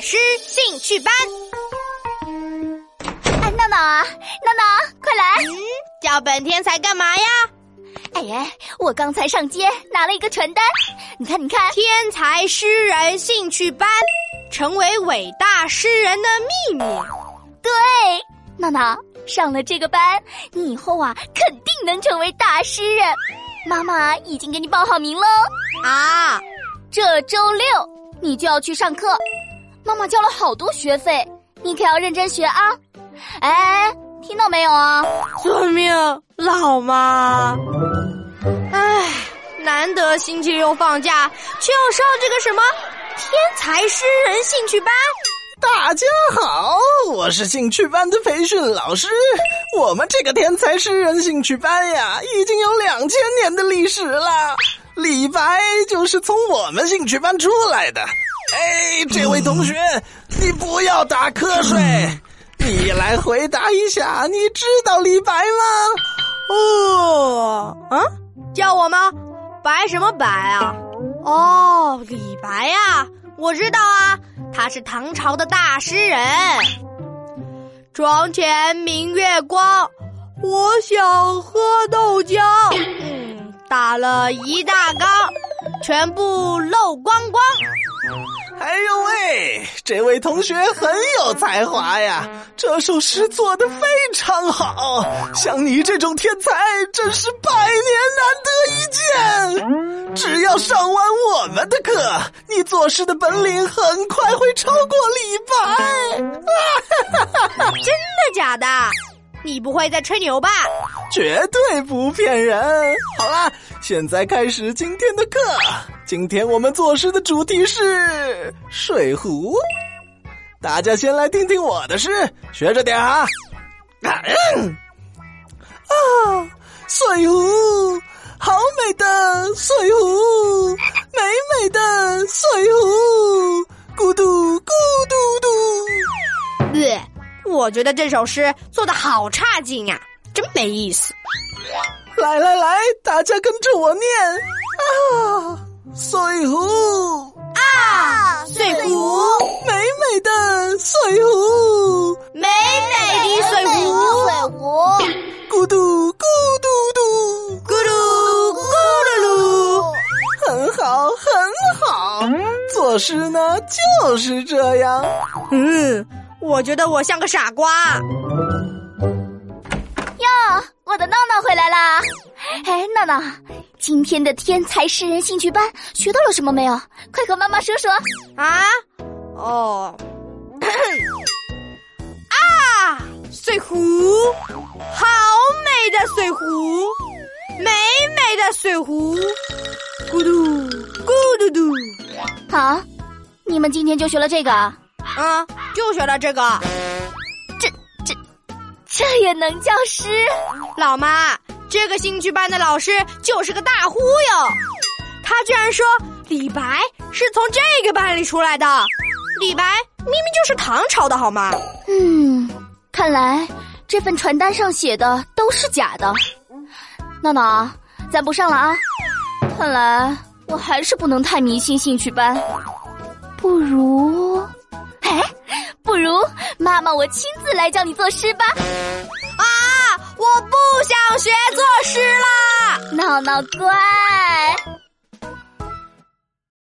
诗兴趣班。哎，闹闹啊，闹闹，快来！嗯，叫本天才干嘛呀？哎哎，我刚才上街拿了一个传单，你看，你看，天才诗人兴趣班，成为伟大诗人的秘密。对，闹闹上了这个班，你以后啊肯定能成为大诗人。妈妈已经给你报好名喽。啊，这周六你就要去上课，妈妈交了好多学费，你可要认真学啊！哎，听到没有啊？遵命，老妈。唉，难得星期六放假，却要上这个什么天才诗人兴趣班。大家好，我是兴趣班的培训老师。我们这个天才诗人兴趣班呀，已经有两千年的历史了。李白就是从我们兴趣班出来的。哎，这位同学，你不要打瞌睡，你来回答一下，你知道李白吗？哦，啊，叫我吗？白什么白啊？哦，李白呀，我知道啊。他是唐朝的大诗人。床前明月光，我想喝豆浆。嗯，打了一大缸，全部漏光光。哎呦喂，这位同学很有才华呀！这首诗做的非常好，像你这种天才真是百年难得一见。只要上完我们的课，你作诗的本领很快会超过李白。哈哈哈哈真的假的？你不会在吹牛吧？绝对不骗人。好啦，现在开始今天的课。今天我们作诗的主题是水壶。大家先来听听我的诗，学着点啊！啊，水壶，好美的水壶，美美的水壶，咕嘟咕嘟嘟。对，我觉得这首诗做的好差劲呀，真没意思。来来来，大家跟着我念啊！水壶啊，水壶，美美的水壶，美美的水壶，水壶，咕嘟咕嘟嘟，咕噜咕噜噜，很好很好。作诗呢就是这样。嗯，我觉得我像个傻瓜。哟，我的闹闹回来啦！哎，闹闹。今天的天才诗人兴趣班学到了什么没有？快和妈妈说说。啊，哦，啊，水壶，好美的水壶，美美的水壶，咕嘟咕嘟嘟。好，你们今天就学了这个？啊，就学了这个。这也能叫诗？老妈。这个兴趣班的老师就是个大忽悠，他居然说李白是从这个班里出来的。李白明明就是唐朝的好吗？嗯，看来这份传单上写的都是假的。闹闹，咱不上了啊！看来我还是不能太迷信兴趣班，不如妈妈我亲自来教你作诗吧。啊我不想学作诗啦，闹闹乖。